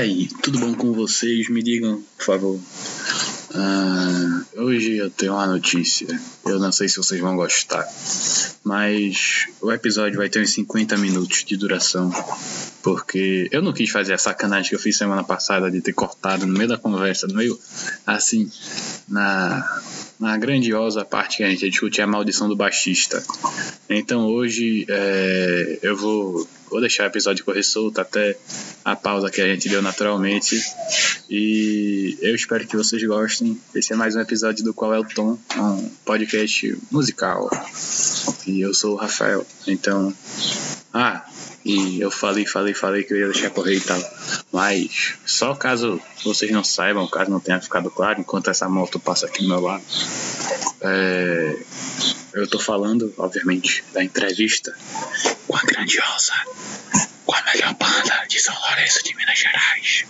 aí, tudo bom com vocês? Me digam, por favor. Ah, hoje eu tenho uma notícia. Eu não sei se vocês vão gostar, mas o episódio vai ter uns 50 minutos de duração. Porque eu não quis fazer a sacanagem que eu fiz semana passada de ter cortado no meio da conversa, no meio assim, na, na grandiosa parte que a gente discute a maldição do baixista. Então hoje é, eu vou, vou deixar o episódio correr solto até a pausa que a gente deu naturalmente. E eu espero que vocês gostem. Esse é mais um episódio do Qual é o Tom, um podcast musical. E eu sou o Rafael. Então. Ah, e eu falei, falei, falei que eu ia deixar correr e tal. Mas, só caso vocês não saibam, caso não tenha ficado claro, enquanto essa moto passa aqui do meu lado, é, eu tô falando, obviamente, da entrevista com a grandiosa, com a melhor banda de São Lourenço de Minas Gerais,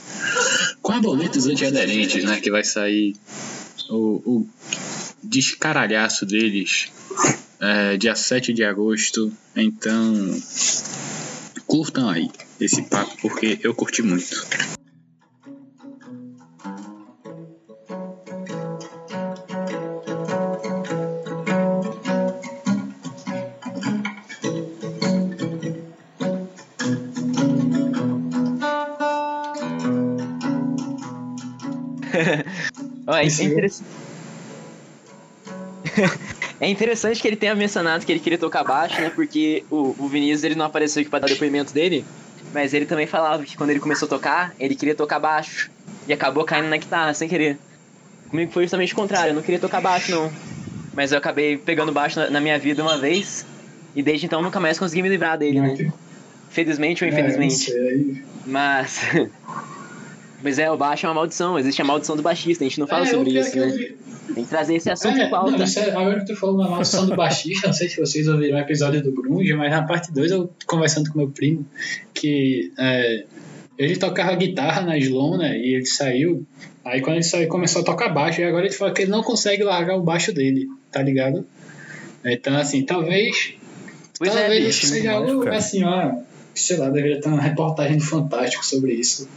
com a Boletos Antiaderentes, né, que vai sair o, o descaralhaço deles é, dia 7 de agosto. Então, curtam aí esse papo porque eu curti muito. É, interessante. é interessante que ele tenha mencionado que ele queria tocar baixo, né? Porque o, o Vinícius ele não apareceu aqui para dar depoimento dele, mas ele também falava que quando ele começou a tocar, ele queria tocar baixo e acabou caindo na guitarra sem querer. Comigo foi justamente o contrário, eu não queria tocar baixo não, mas eu acabei pegando baixo na, na minha vida uma vez e desde então nunca mais consegui me livrar dele, né? Felizmente ou infelizmente. É, mas Mas é, o baixo é uma maldição, existe a maldição do baixista, a gente não fala é, sobre isso, né? Tem que trazer esse assunto é, em pauta. Não, é, agora que tu falou da maldição do baixista, não sei se vocês ouviram o episódio do Grunge, mas na parte 2 eu conversando com meu primo, que é, ele tocava guitarra na Slon, né, e ele saiu, aí quando ele saiu começou a tocar baixo, e agora ele fala que ele não consegue largar o baixo dele, tá ligado? Então, assim, talvez... Pois é, talvez é, seja algo, assim, ó, sei lá, deveria ter uma reportagem do Fantástico sobre isso.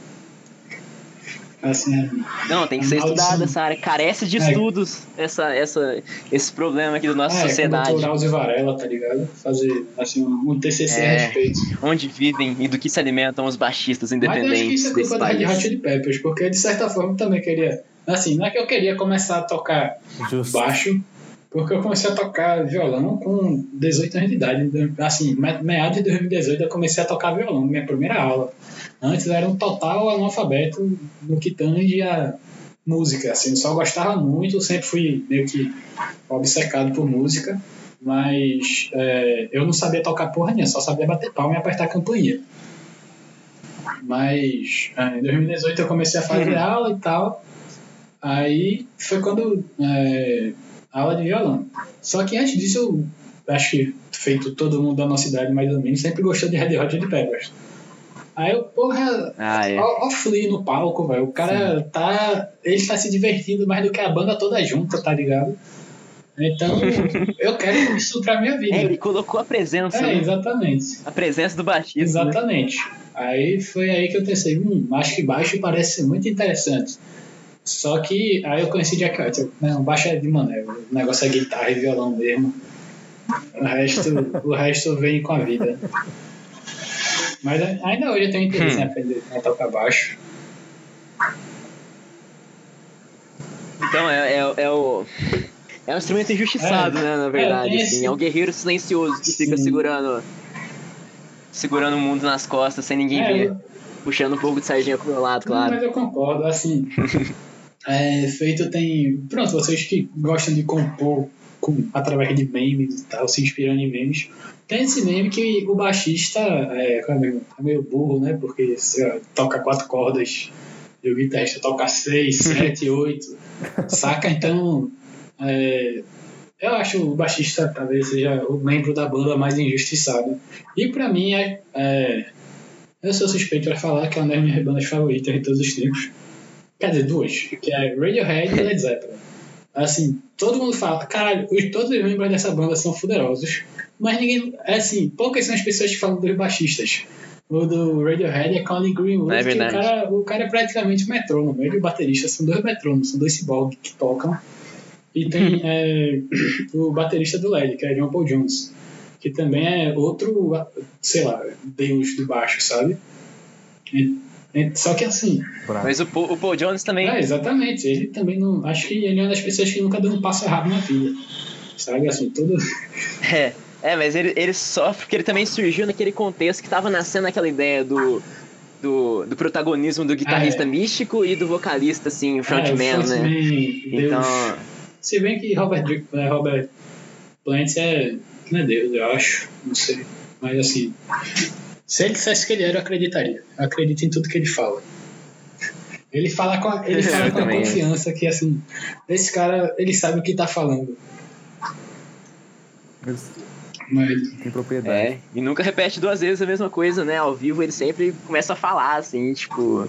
Assim, não, tem que ser estudada essa área. Carece de é. estudos essa, essa, esse problema aqui da nossa é, sociedade. Como Drauzio Varela, tá ligado? Fazer assim, um TCC é, a respeito. Onde vivem e do que se alimentam os baixistas independentes. Mas acho que isso é culpa da Red Hot Chili Peppers, porque de certa forma também queria. Assim, não é que eu queria começar a tocar Justo. baixo, porque eu comecei a tocar violão com 18 anos de idade. Assim, meados de 2018 eu comecei a tocar violão, minha primeira aula. Antes era um total analfabeto no que tange a música. Assim, eu só gostava muito, sempre fui meio que obcecado por música, mas é, eu não sabia tocar porra nenhuma, só sabia bater palma e apertar a campainha. Mas é, em 2018 eu comecei a fazer uhum. aula e tal. Aí foi quando. É, aula de violão. Só que antes disso eu acho que feito todo mundo da nossa idade mais ou menos sempre gostou de Red Hot Chili Peppers. Aí eu, porra, ah, é. ó, ó Flea no palco, velho. O cara Sim. tá. Ele tá se divertindo mais do que a banda toda junta, tá ligado? Então, eu quero isso pra minha vida. É, ele colocou a presença. É, né? exatamente. A presença do baixista. Né? Exatamente. Né? Aí foi aí que eu pensei, hum, acho que baixo parece ser muito interessante. Só que aí eu conheci Jack White. Não, baixo é de mané, o negócio é guitarra e violão mesmo. O resto, o resto vem com a vida. Mas ainda hoje eu tenho interesse hum. em aprender a tocar baixo. Então é, é, é o. É um instrumento injustiçado, é, né, na verdade. É, assim, é um guerreiro silencioso que Sim. fica segurando. Segurando o mundo nas costas sem ninguém é, ver. Puxando um pouco de sardinha pro meu lado, claro. Mas eu concordo, assim. é, feito tem. Pronto, vocês que gostam de compor com, através de memes e tal, se inspirando em memes. Tem esse meme que o baixista é, é, é meio burro, né? Porque toca quatro cordas e o guitarrista toca seis, sete, oito. Saca? Então, é, eu acho o baixista talvez seja o membro da banda mais injustiçado. E pra mim, é, é eu sou suspeito para falar que é uma das minhas bandas favoritas de todos os tempos. Quer dizer, duas, que é Radiohead e Led Zeppelin. Assim, todo mundo fala, caralho, todos os membros dessa banda são fuderosos, mas ninguém, é assim, poucas são as pessoas que falam dos baixistas. O do Radiohead é Colin Greenwood, É que o cara, o cara é praticamente metrônomo. Ele e o baterista são dois metrônomos, são dois ciborgues que tocam. E tem é, o baterista do LED, que é John Paul Jones, que também é outro, sei lá, deus do baixo, sabe? E- só que assim, Bravo. Mas o Paul, o Paul Jones também. é, exatamente, ele também não. Acho que ele é uma das pessoas que nunca deu um passo errado na vida. Sabe, assim, todo. É, é, mas ele, ele sofre porque ele também surgiu naquele contexto que tava nascendo aquela ideia do, do, do protagonismo do guitarrista é. místico e do vocalista, assim, frontman, é, né? frontman, Deus. Então, Se bem que Robert, Dri- é, Robert Plant é. Não é Deus, eu acho. Não sei. Mas assim. Se ele dissesse que ele era, eu acreditaria. Eu acredito em tudo que ele fala. Ele fala com a, ele Eu fala com a confiança que, assim, esse cara, ele sabe o que tá falando. Mas, têm propriedade. é, e nunca repete duas vezes a mesma coisa, né? Ao vivo ele sempre começa a falar, assim, tipo,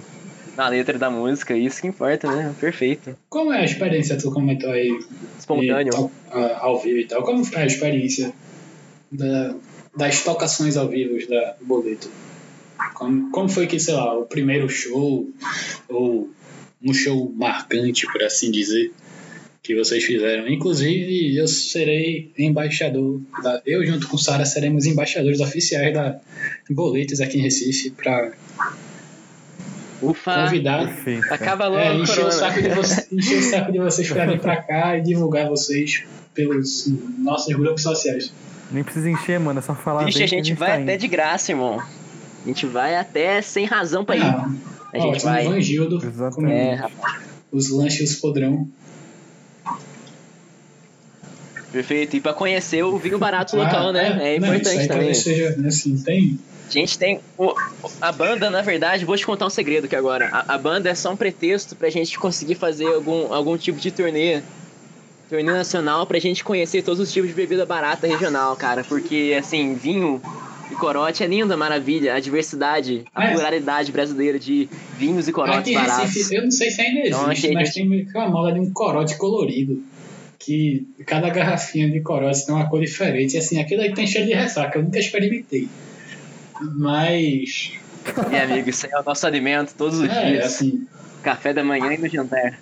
na letra da música, isso que importa, né? Perfeito. como é a experiência? Tu comentou aí Espontâneo. e tal, ao vivo e tal. Como foi a experiência da- das tocações ao vivo da do boleto? Como, como foi que, sei lá, o primeiro show, ou um show marcante, por assim dizer, que vocês fizeram? Inclusive, eu serei embaixador, da, eu junto com Sara seremos embaixadores oficiais da Boletos aqui em Recife para Ufa! convidar Perfeito. cara. Acaba logo, é, encher, o saco de você, encher o saco de vocês pra vir pra cá e divulgar vocês pelos nossos grupos sociais. Nem precisa encher, mano. É só falar. Vixe, bem a que gente tá vai indo. até de graça, irmão. A gente vai até sem razão pra ir. Ah, a gente ótimo, vai. Como É, rapaz, os lanches podrão. perfeito. E pra conhecer o vinho barato Ah, local, né? É, não, isso importante também. seja, assim, tem... A gente tem. o- a banda, na verdade, vou te contar um segredo aqui agora. A, a banda é só um pretexto pra gente conseguir fazer algum, algum tipo de turnê. Turnê nacional pra gente conhecer todos os tipos de bebida barata regional, cara. Porque, assim, vinho e corote é linda, maravilha. A diversidade, a É. pluralidade brasileira de vinhos e corotes baratos. Recife, eu não sei se ainda Então, existe, aqui a mas tem uma moda de um corote colorido. Que cada garrafinha de corote tem uma cor diferente. E assim, aquilo aí tem cheiro de ressaca, eu nunca experimentei. Mas. E, amigo, isso aí é o nosso alimento todos os É, dias. assim. Café da manhã e no jantar.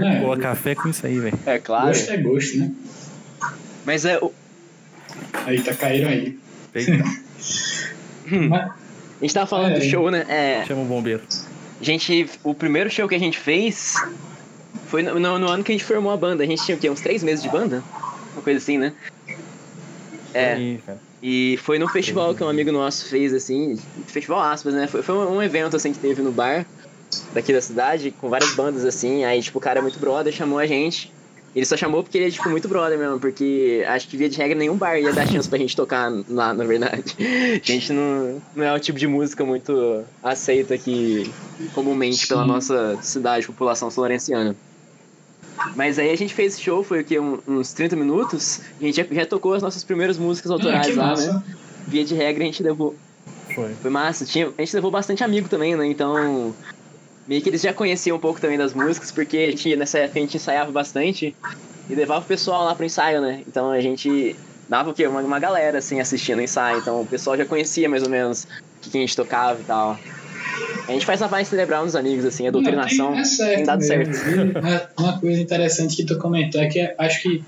Né, Boa café com isso aí, velho. É claro. Gosto é gosto, né? Mas é. o- Aí tá caíram aí. Mas, A gente tava falando É. do show, né? É. Chama o bombeiro. A gente, o primeiro show que a gente fez foi no, no- no ano que a gente formou a banda. A gente tinha o quê? Uns três meses de banda? Uma coisa assim, né? É, Aí, cara. e foi num festival que um amigo nosso fez, assim, festival aspas, né? Foi, foi um, um evento, assim, que teve no bar daqui da cidade, com várias bandas, assim. Aí, tipo, o cara é muito brother, chamou a gente. Ele só chamou porque ele é, tipo, muito brother mesmo, porque acho que via de regra nenhum bar ia dar chance pra gente tocar lá, na verdade. A gente não, não é o tipo de música muito aceita aqui comumente pela Sim. nossa cidade, população florenciana. Mas aí a gente fez esse show, foi o quê? Um- uns 30 minutos. A gente já, já tocou as nossas primeiras músicas ah, autorais lá, massa. né? Via de regra a gente levou. Foi. Foi massa. Tinha, a gente levou bastante amigo também, né? Então. Meio que eles já conheciam um pouco também das músicas, porque a gente, nessa época a gente ensaiava bastante e levava o pessoal lá pro ensaio, né? Então a gente dava o quê? Uma, uma galera assim assistindo o ensaio. Então o pessoal já conhecia mais ou menos o que, que a gente tocava e tal. A gente faz a vibe cerebral nos amigos, assim, a doutrinação Não, tem, é certo tem dado mesmo. certo. Uma coisa interessante que tu comentou é que acho que,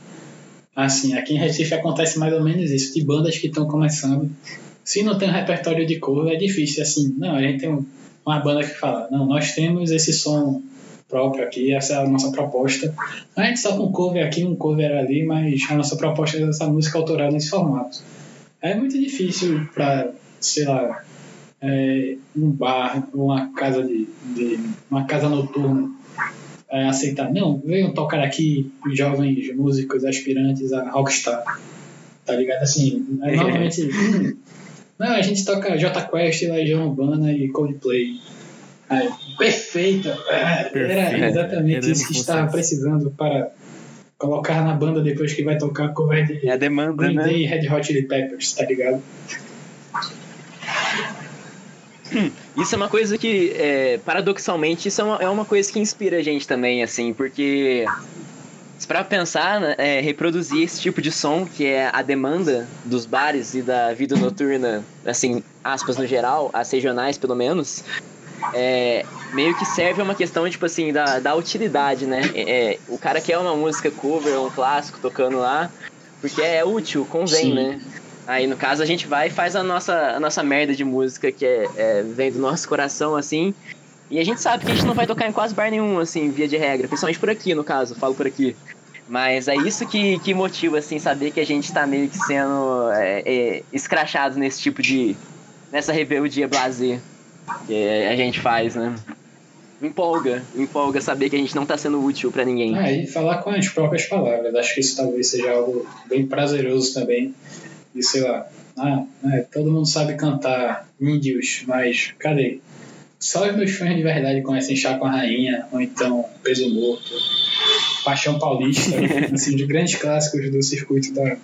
assim, aqui em Recife acontece mais ou menos isso, de bandas que estão começando. Se não tem um repertório de cover, é difícil, assim, não, a gente tem um- uma banda que fala, não, nós temos esse som próprio aqui, essa é a nossa proposta. A gente só com um cover aqui, um cover ali, mas a nossa proposta é essa música autoral nesse formato. É muito difícil para, sei lá, é, um bar, uma casa de, de uma casa noturna é, aceitar. Não, venham tocar aqui jovens músicos aspirantes a rockstar. Tá ligado? Assim, é, normalmente. Hum, não, a gente toca J Quest, Legião Urbana e Coldplay. Aí, perfeita! É, Era Perfeito. exatamente Queremos isso que estava vocês. precisando para colocar na banda depois que vai tocar cover de É a demanda, Green né? Day e Red Hot Chili Peppers, tá ligado? Isso é uma coisa que, é, paradoxalmente, isso é uma, é uma coisa que inspira a gente também, assim, porque Pra pensar, né, é, reproduzir esse tipo de som, que é a demanda dos bares e da vida noturna, assim, aspas no geral, as regionais pelo menos, é, meio que serve a uma questão, tipo assim, da, da utilidade, né? É, o cara quer uma música cover, um clássico tocando lá, porque é útil, convém, Sim. né? Aí, no caso, a gente vai e faz a nossa, a nossa merda de música, que é, é, vem do nosso coração, assim. E a gente sabe que a gente não vai tocar em quase bar nenhum, assim, via de regra. Principalmente por aqui, no caso, falo por aqui. Mas é isso que, que motiva, assim, saber que a gente tá meio que sendo é, é, escrachado nesse tipo de... Nessa rebeldia blazer que a gente faz, né? empolga, empolga saber que a gente não está sendo útil para ninguém. É, e falar com as próprias palavras. Acho que isso talvez seja algo bem prazeroso também. E sei lá, ah, né, todo mundo sabe cantar índios, mas cadê? Só os meus fãs de verdade conhecem Chá com a Rainha, ou então Peso Morto, Paixão Paulista, assim, de grandes clássicos do circuito da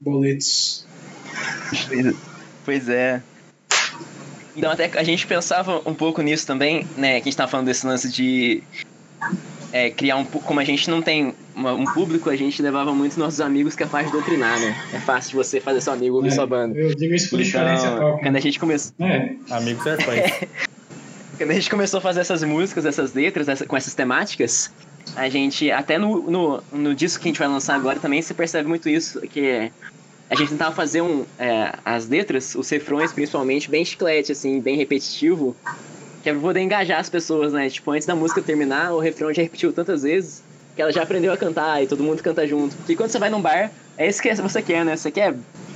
Boletos. Pois é. Então até a gente pensava um pouco nisso também, né? Que a gente tava falando desse lance de é, criar um. Como a gente não tem uma, um público, a gente levava muito nossos amigos que é fácil doutrinar, né? É fácil de você fazer seu amigo ouvir é, sua banda. Eu digo isso por então, experiência própria. Quando a gente começou. É. Amigos é quando a gente começou a fazer essas músicas, essas letras, essa, com essas temáticas, a gente, até no, no, no disco que a gente vai lançar agora também se percebe muito isso, que a gente tentava fazer um, é, as letras, os refrões principalmente, bem chiclete, assim, bem repetitivo, que é poder engajar as pessoas, né? Tipo, antes da música terminar, o refrão já repetiu tantas vezes que ela já aprendeu a cantar e todo mundo canta junto. Porque quando você vai num bar, é isso que você quer, né? Você quer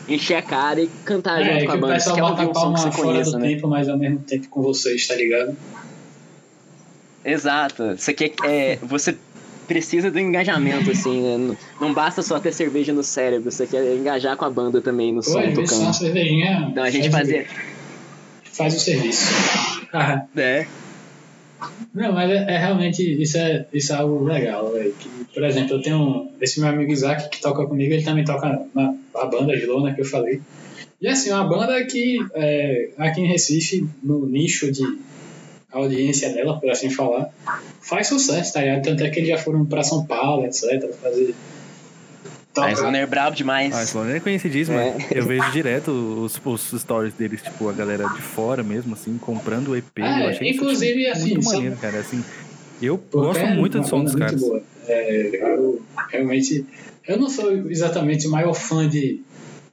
encher a cara e cantar é, junto com a banda. Você quer ouvir um som que você conheça, né? tempo, mas ao mesmo tempo com vocês, tá ligado? Exato. Você quer. É, você precisa do engajamento, assim, né? Não basta só ter cerveja no cérebro, você quer engajar com a banda também no som Pô, tocando. Uma cervejinha então a gente fazia. Faz o serviço. é. Não, mas é, é, realmente isso é, isso é algo legal, véio. Que, por exemplo, eu tenho esse meu amigo Isaac que toca comigo, ele também toca na a banda Gilona que eu falei. E assim, uma banda que é, aqui em Recife, no nicho de audiência dela, por assim falar, faz sucesso, tá ligado? Tanto é que eles já foram pra São Paulo, etc, fazer... A Sloner é brabo demais. A Sloner é conhecidíssima. É. Eu vejo direto os, os stories deles, tipo, a galera de fora mesmo, assim, comprando o EP. É, eu achei inclusive, isso, assim, muito maneiro, cara. Assim, eu gosto é muito do som dos caras. É, eu realmente... Eu não sou exatamente o maior fã de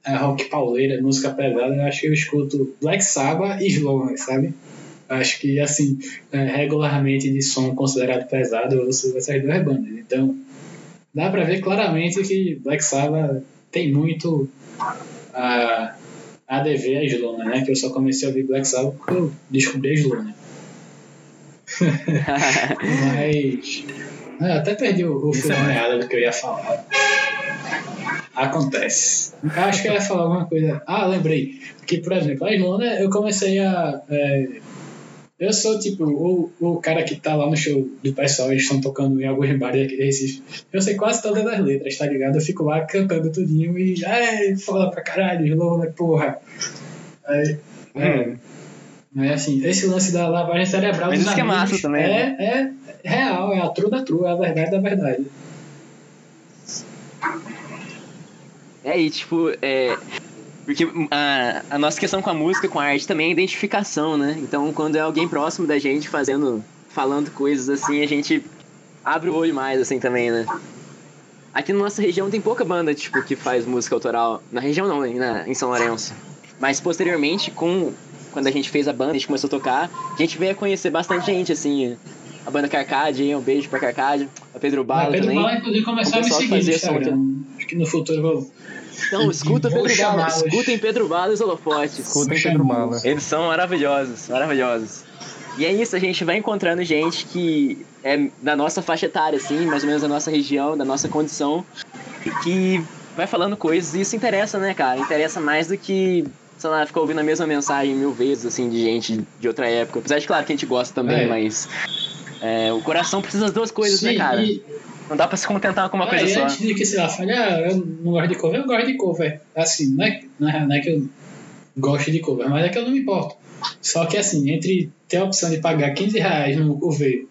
é, rock pauleira, música pesada. Eu acho que eu escuto Black Sabbath e Sloner, sabe? acho que, assim, é, regularmente de som considerado pesado, eu ouço essas duas bandas. Então, dá pra ver claramente que Black Sabbath tem muito a, a dever a Slona, né? Que eu só comecei a ouvir Black Sabbath porque eu descobri a Slona. Mas. Eu é, até perdi o, o fio é do que eu ia falar. Acontece. Acho que eu ia falar alguma coisa. Ah, lembrei. Que, por exemplo, a Slona eu comecei a. É, eu sou, tipo, o, o cara que tá lá no show do pessoal, eles estão tocando em alguns bares aqui de Recife. Eu sei quase todas as letras, tá ligado? Eu fico lá cantando tudinho e, ai, foda pra caralho, Lola, porra. Aí, é. Mas assim, esse lance da lavagem cerebral Mas isso que é massa também. É, né? é real, é a true da true, é a verdade da verdade. É, e tipo, é, porque a, a nossa questão com a música, com a arte também é identificação, né? Então, quando é alguém próximo da gente fazendo, falando coisas assim, a gente abre o olho mais, assim, também, né? Aqui na nossa região tem pouca banda, tipo, que faz música autoral. Na região não, né? em São Lourenço. Mas posteriormente, com quando a gente fez a banda, a gente começou a tocar, a gente veio a conhecer bastante gente, assim. A banda Carcade, um beijo pra Carcade, a Pedro Bala Pedro também. Pedro Bala, inclusive, começou a me seguir Acho que no futuro eu vou então, escuta Pedro Bala, escutem Pedro Bala e os holofotes. Escutem Pedro Bala. Eles são maravilhosos, maravilhosos. E é isso, a gente vai encontrando gente que é da nossa faixa etária, assim, mais ou menos da nossa região, da nossa condição, que vai falando coisas e isso interessa, né, cara? Interessa mais do que, sei lá, ficar ouvindo a mesma mensagem mil vezes, assim, de gente de outra época. Apesar de, claro, que a gente gosta também, é. mas é, o coração precisa das duas coisas, né, Sim, né, cara? E não dá pra se contentar com uma ah, coisa só. antes de que, sei lá, fale, ah, eu não gosto de cover, eu gosto de cover. Assim, não é, não é, não é que eu gosto de cover, mas é que eu não me importo. Só que assim, entre ter a opção de pagar 15 reais no cover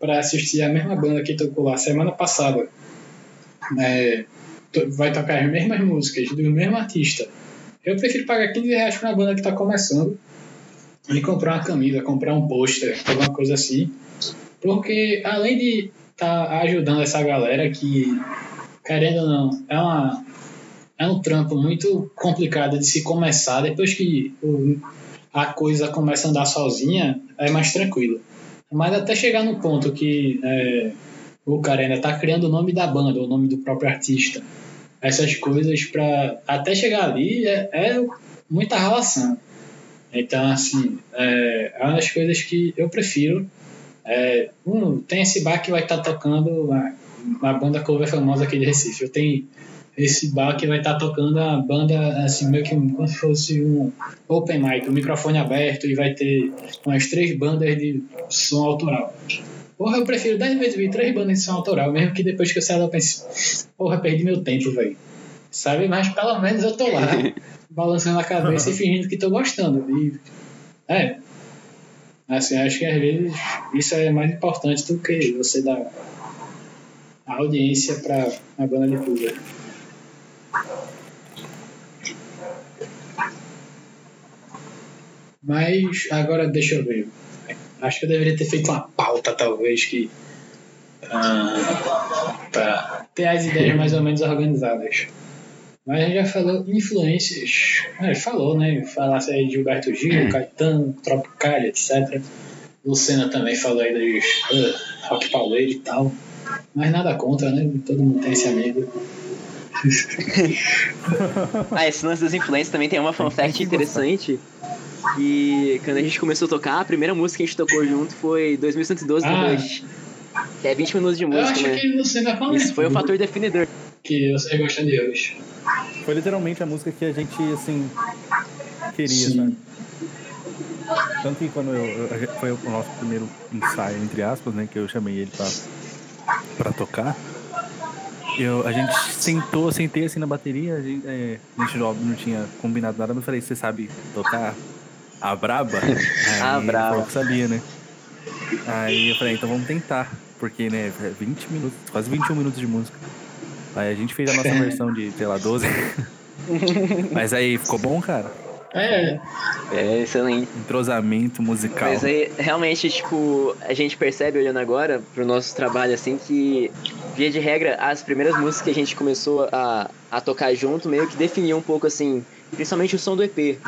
para assistir a mesma banda que tocou lá semana passada, é, to- vai tocar as mesmas músicas do mesmo artista, eu prefiro pagar 15 reais pra uma banda que tá começando e comprar uma camisa, comprar um pôster, alguma coisa assim. Porque além de tá ajudando essa galera que, querendo ou não, é uma é um trampo muito complicado de se começar. Depois que o- a coisa começa a andar sozinha, é mais tranquilo. Mas até chegar no ponto que é, o cara ainda tá criando o nome da banda, o nome do próprio artista. Essas coisas para até chegar ali é, é muita relação. Então, assim, é, é uma das coisas que eu prefiro. É, um, tem esse bar que vai estar tocando uma, uma banda cover famosa aqui de Recife. Eu tenho esse bar que vai estar tocando a banda, assim, meio que um- como se fosse um open mic, um microfone aberto e vai ter umas três bandas de som autoral. Porra, eu prefiro 10 vezes ver três bandas de som autoral, mesmo que depois que eu sair lá eu pense, porra, perdi meu tempo, velho. Sabe? Mas pelo menos eu tô lá, balançando a cabeça e fingindo que tô gostando. E, é. Assim, acho que às vezes isso é mais importante do que você dar a audiência pra uma banda de cover. Mas agora deixa eu ver. Acho que eu deveria ter feito uma pauta, talvez, que. ah, pra ter as ideias mais ou menos organizadas. Mas a gente já falou influências. É, falou, né? Falasse aí de Gilberto Gil, Caetano, Tropicália, etc. Lucena também falou aí dos uh, rock pauleiro e tal. Mas nada contra, né? Todo mundo tem esse amigo. Ah, esse lance das influências também tem uma fun fact interessante. E quando a gente começou a tocar, a primeira música que a gente tocou junto foi 2112 do Ah. Rush. Que é 20 minutos de Eu música, acho né? que Lucena falou Isso foi o fator definidor. Que você gosta de hoje. Foi literalmente a música que a gente, assim, queria, Sim. sabe? Tanto que quando eu, eu- foi o nosso primeiro ensaio, entre aspas, né? Que eu chamei ele pra, pra tocar. Eu, a gente sentou, sentei assim na bateria, a gente, é, a gente óbvio, não tinha combinado nada, mas eu falei, você sabe tocar a braba? Aí A braba. que sabia, né? Aí eu falei, então vamos tentar, porque, né, é 20 minutos, quase 21 minutos de música. Aí a gente fez a nossa versão de, sei lá, 12. Mas aí ficou bom, cara. É, É, excelente. Entrosamento musical. Mas aí, realmente, tipo, a gente percebe olhando agora pro nosso trabalho, assim, que, via de regra, as primeiras músicas que a gente começou a, a tocar junto meio que definiam um pouco, assim, principalmente o som do EP.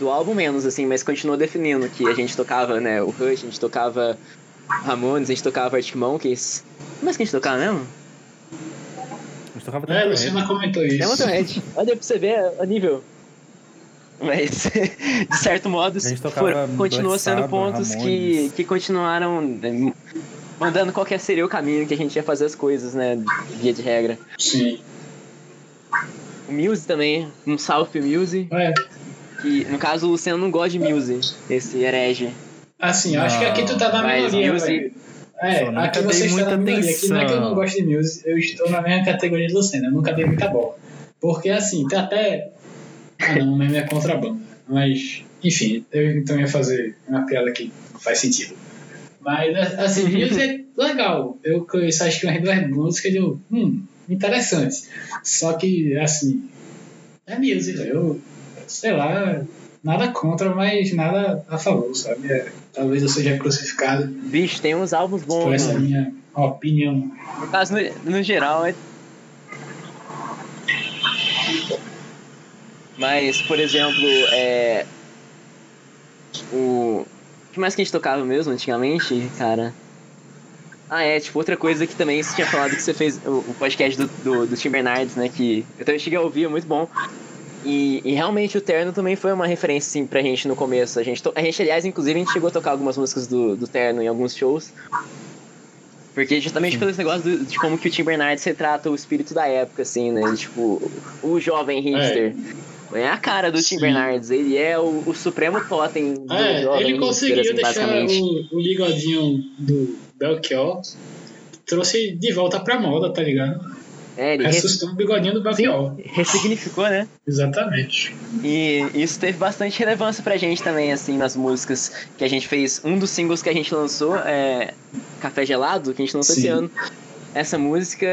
Do álbum menos, assim, mas continuou definindo que a gente tocava, né, o Rush, a gente tocava Ramones, a gente tocava Arctic Monkeys. Como é que a gente tocava mesmo? A gente tocava é, tanto Lucena comentou isso. É Motorhead. Olha pra você ver a nível. Mas, de certo modo, for- tocava continua sendo pontos que, Ramones. que continuaram né, mandando qual que seria o caminho que a gente ia fazer as coisas, né? Via de regra. Sim. O Muse também, um salve pro Muse. É, Que, no caso, o Luciano não gosta de Muse, esse herege. assim, eu acho que aqui tu tá na Mas minoria, Muse- velho. É, Só nunca aqui dei você está muita. Aqui não é que eu não atenção. gosto de Muse, eu estou na mesma categoria de Lucena. Eu nunca dei muita bola. Porque, assim, tem até... Ah, não, o meme é contrabando. Mas, enfim, eu então ia fazer uma piada que não faz sentido. Mas, assim, Muse é legal. Eu conheço, acho que umas duas músicas eu... Hum, interessante. Só que, assim... É velho. Eu, sei lá... Nada contra, mas nada a favor, sabe? É, talvez eu seja crucificado Bicho, tem uns álbuns por bons, essa mano. minha opinião. No caso, no, no geral, é. Mas, por exemplo, é. O. O que mais que a gente tocava mesmo antigamente, cara? Ah, é, tipo, outra coisa que também você tinha falado que você fez o, o podcast do, do, do Tim Bernardes, né? Que eu também cheguei a ouvir, é muito bom. E, e realmente o Terno também foi uma referência, assim, pra gente no começo. A gente, a gente aliás, inclusive, a gente chegou a tocar algumas músicas do, do Terno em alguns shows. Porque justamente pelo esse negócio do- de como que o Tim Bernardes retrata o espírito da época, assim, né? Tipo, o jovem hipster. É, a cara do Tim Sim. Bernardes, ele é o, o supremo totem do É, jovem ele hipster, conseguiu assim, deixar o, o bigodinho do Belchior, trouxe de volta pra moda, tá ligado? É, ele res- Ressuscitou o bigodinho do Belchior. ressignificou, né? Exatamente. E isso teve bastante relevância pra gente também, assim, nas músicas que a gente fez. Um dos singles que a gente lançou é Café Gelado, que a gente lançou Sim. esse ano. Essa música,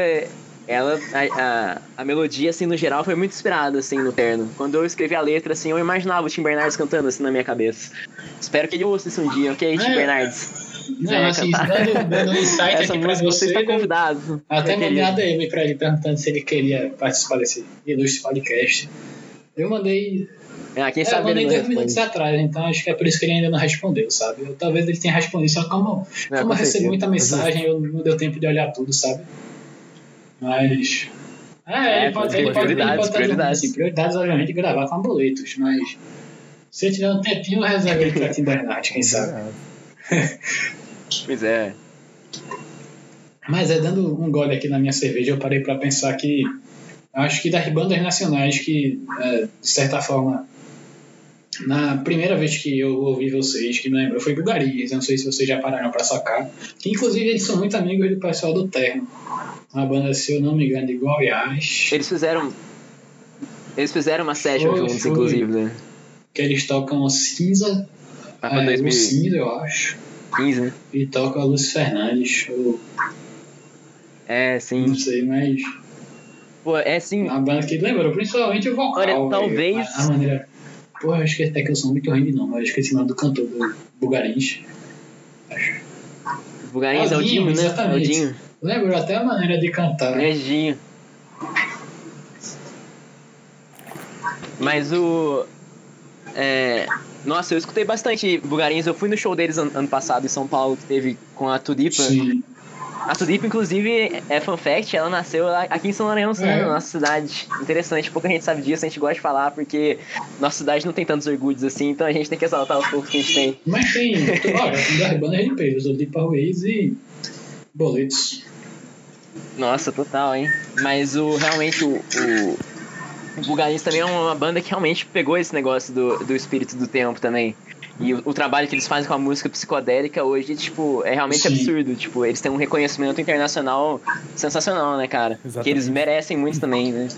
ela, a, a, a melodia, assim, no geral, foi muito inspirada, assim, no terno. Quando eu escrevi a letra, assim, eu imaginava o Tim Bernardes cantando, assim, na minha cabeça. Espero que ele ouça isso um dia, ok, Tim É. Bernardes? Não, É, assim, cantar. dando, dando um insight Essa aqui pra você você. está eu convidado. Até mandei a. DM pra ele perguntando se ele queria participar desse ilustre podcast. Eu mandei. Ah, quem É, eu sabe ele mandei não 10 minutos responde. atrás, então acho que é por isso que ele ainda não respondeu, sabe? Eu- talvez ele tenha respondido, só que como, Não, como com eu recebi muita mensagem, eu não deu tempo de olhar tudo, sabe? Mas. É, É, ele pode, ele pode, ele pode prioridades. Assim, prioridades, obviamente, gravar com boletos, mas. Se eu tiver um tempinho, eu reservo ele pra Tim Bernard, quem sabe? Pois é. Mas é dando um gole aqui na minha cerveja, eu parei pra pensar que acho que das bandas nacionais que, é, de certa forma, na primeira vez que eu ouvi vocês, que me lembrou, foi Bulgarias. Eu não sei se vocês já pararam pra sacar. Que inclusive eles são muito amigos do pessoal do Terno. Uma banda, se eu não me engano, de Goiás. Eles fizeram. Eles fizeram uma session Foi, juntos, foi. inclusive, né? Que eles tocam Cinza, pra é, o 2015, Cinza, eu acho. Né? E toca a Lúcio Fernandes. Eu É, sim. não sei, mas. Pô, é sim. Uma banda que lembrou, principalmente o vocal. Olha, talvez- A, a maneira. Porra, eu esqueci até que eu sou muito ruim de nome, mas eu esqueci o nome do cantor, do Bugarins. Bugarins é o Dinho, né? É o exatamente. Dinho. Lembrou até a maneira de cantar. Grandinho. Mas o. É, nossa, eu escutei bastante Bugarins. Eu fui no show deles an- ano passado em São Paulo, que teve com a Tulipa. Sim. A Tulipa, inclusive, é fun fact, ela nasceu aqui em São Lourenço, né, É. na nossa cidade. Interessante, pouca gente sabe disso, a gente gosta de falar, porque nossa cidade não tem tantos orgulhos assim, então a gente tem que exaltar os poucos que a gente tem. Mas tem. Olha, bandas de peso, de Ruiz e Boletos. Nossa, total, hein? Mas o realmente o, o Bugarins também é uma banda que realmente pegou esse negócio do, do espírito do tempo também. E o, o trabalho que eles fazem com a música psicodélica hoje, tipo, é realmente Sim. absurdo. Tipo, eles têm um reconhecimento internacional sensacional, né, cara? Que Exatamente. eles merecem muito também, né?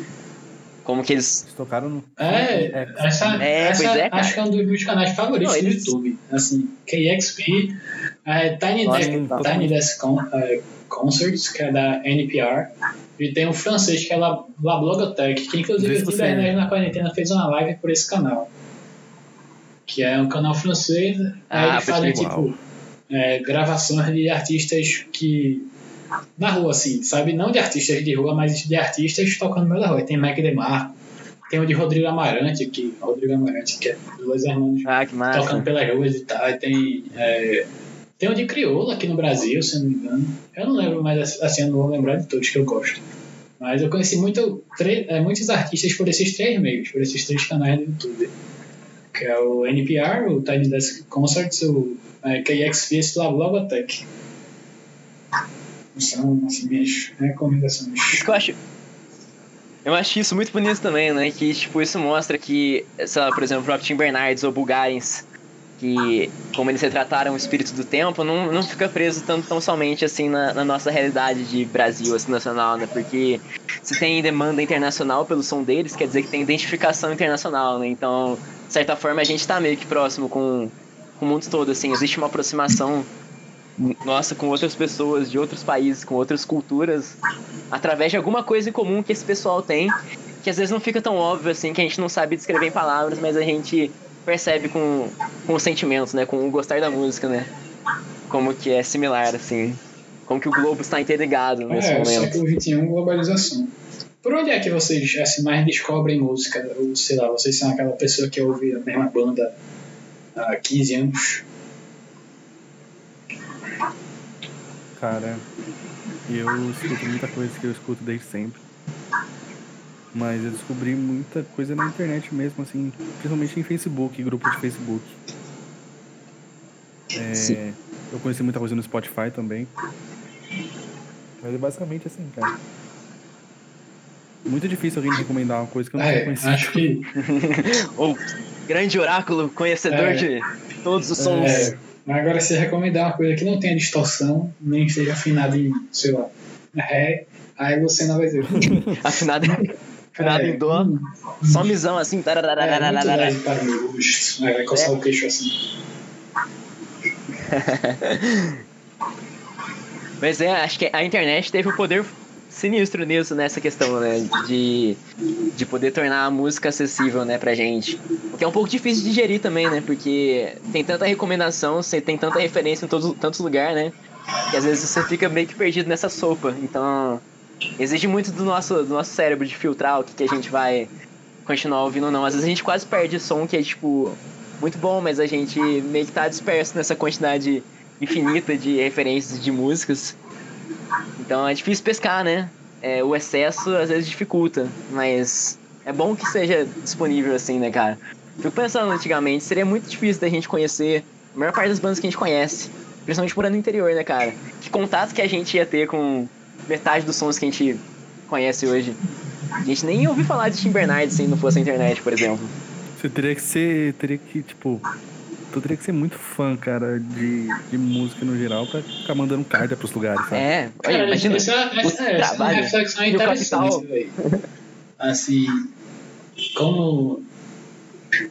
Como que eles. Eles tocaram no. É, essa, É, essa é, acho que é um dos meus canais favoritos Não, do eles- YouTube. Assim, KXP, é, Tiny, Nossa, Desk, total. Tiny Desk Con- é, Concerts, que é da NPR. E tem um francês que é La, La Blogotech, que inclusive o Bernard na quarentena fez uma live por esse canal. Que é um canal francês. Aí Ah, eles fazem percebi. tipo é, gravações de artistas que. Na rua, assim, sabe? Não de artistas de rua, mas de artistas tocando no meio da rua. Tem Mac DeMarco, tem o de Rodrigo Amarante, que Rodrigo Amarante, que é dois irmãos Ah, tocando pelas ruas e tal. Aí Tem, é, tem o de Crioula aqui no Brasil, se não me engano. Eu não lembro, mas assim, eu não vou lembrar de todos que eu gosto. Mas eu conheci muito, é, muitos artistas por esses três meios, por esses três canais do YouTube. Que é o NPR, o Tiny Desk Concerts, o é, KXP e o Logotech. São assim, minhas recomendações. Eu acho. Eu acho isso muito bonito também, né? Que, tipo, isso mostra que, sei lá, por exemplo, o próprio Tim Bernardes ou Bulgarins, que, como eles retrataram o espírito do tempo, não, não fica preso tão, tão somente, assim, na, na nossa realidade de Brasil, assim, nacional, né? Porque se tem demanda internacional pelo som deles, quer dizer que tem identificação internacional, né? Então, de certa forma, a gente tá meio que próximo com, com o mundo todo, assim. Existe uma aproximação nossa com outras pessoas de outros países, com outras culturas, através de alguma coisa em comum que esse pessoal tem, que às vezes não fica tão óbvio assim, que a gente não sabe descrever em palavras, mas a gente percebe com, com os sentimentos, né? Com o gostar da música, né? Como que é similar, assim. Como que o globo está interligado nesse É, momento. século XXI, globalização. Por onde é que vocês assim, mais descobrem música? Ou sei lá, vocês são aquela pessoa que ouve a mesma banda há 15 anos? Cara, eu escuto muita coisa que eu escuto desde sempre. Mas eu descobri muita coisa na internet mesmo, assim, principalmente em Facebook, grupo de Facebook. É, Sim. eu conheci muita coisa no Spotify também. Mas é basicamente assim, cara. Muito difícil alguém me recomendar uma coisa que eu não É, conhecido. acho que Ou grande oráculo, conhecedor É. de todos os sons. é, mas agora se recomendar uma coisa que não tenha distorção, nem seja afinada em, sei lá, ré, aí você não vai ver. Afinado, afinado É, em dó. Só misão assim. É, muito leve para o meu gosto. Vai coçar o queixo assim. Mas é, acho que a internet teve um poder sinistro nisso, nessa questão, né? De, de poder tornar a música acessível, né, pra gente. O que é um pouco difícil de digerir também, né? Porque tem tanta recomendação, você tem tanta referência em todos, tantos lugares, né? Que às vezes você fica meio que perdido nessa sopa. Então, exige muito do nosso, do nosso cérebro de filtrar o que, que a gente vai continuar ouvindo ou não. Às vezes a gente quase perde som que é, tipo, muito bom, mas a gente meio que tá disperso nessa quantidade infinita de referências de músicas. Então é difícil pescar, né? É, o excesso às vezes dificulta, mas é bom que seja disponível assim, né, cara? Fico pensando antigamente, seria muito difícil da gente conhecer a maior parte das bandas que a gente conhece, principalmente por no interior, né, cara? Que contato que a gente ia ter com metade dos sons que a gente conhece hoje. A gente nem ouviu falar de Tim Bernard se não fosse a internet, por exemplo. Você teria que ser. Teria que, tipo. Tu teria que ser muito fã, cara, de, de música no geral pra ficar mandando carta pros lugares, sabe? É, olha, Cara, imagina essa, essa, o essa é uma trabalho reflexão e o interessante, velho. Assim, como,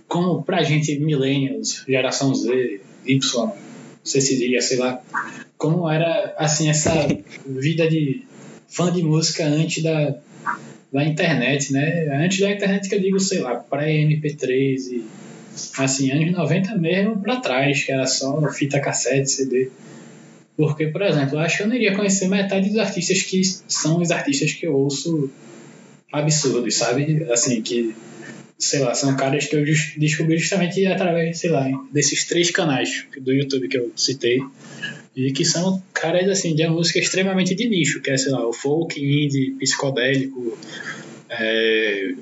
como pra gente, millennials, geração Z, Y, não sei se diria, sei lá, como era, assim, essa vida de fã de música antes da, da internet, né? Antes da internet que eu digo, sei lá, pré-MP3 e, assim, anos 90 mesmo pra trás, que era só fita cassete, CD. Porque, por exemplo, eu acho que eu não iria conhecer metade dos artistas que são os artistas que eu ouço absurdos, sabe? Assim, que, sei lá, são caras que eu des- descobri justamente através, sei lá, desses três canais do YouTube que eu citei. E que são caras, assim, de uma música extremamente de nicho, que é, sei lá, o folk, indie, psicodélico, é,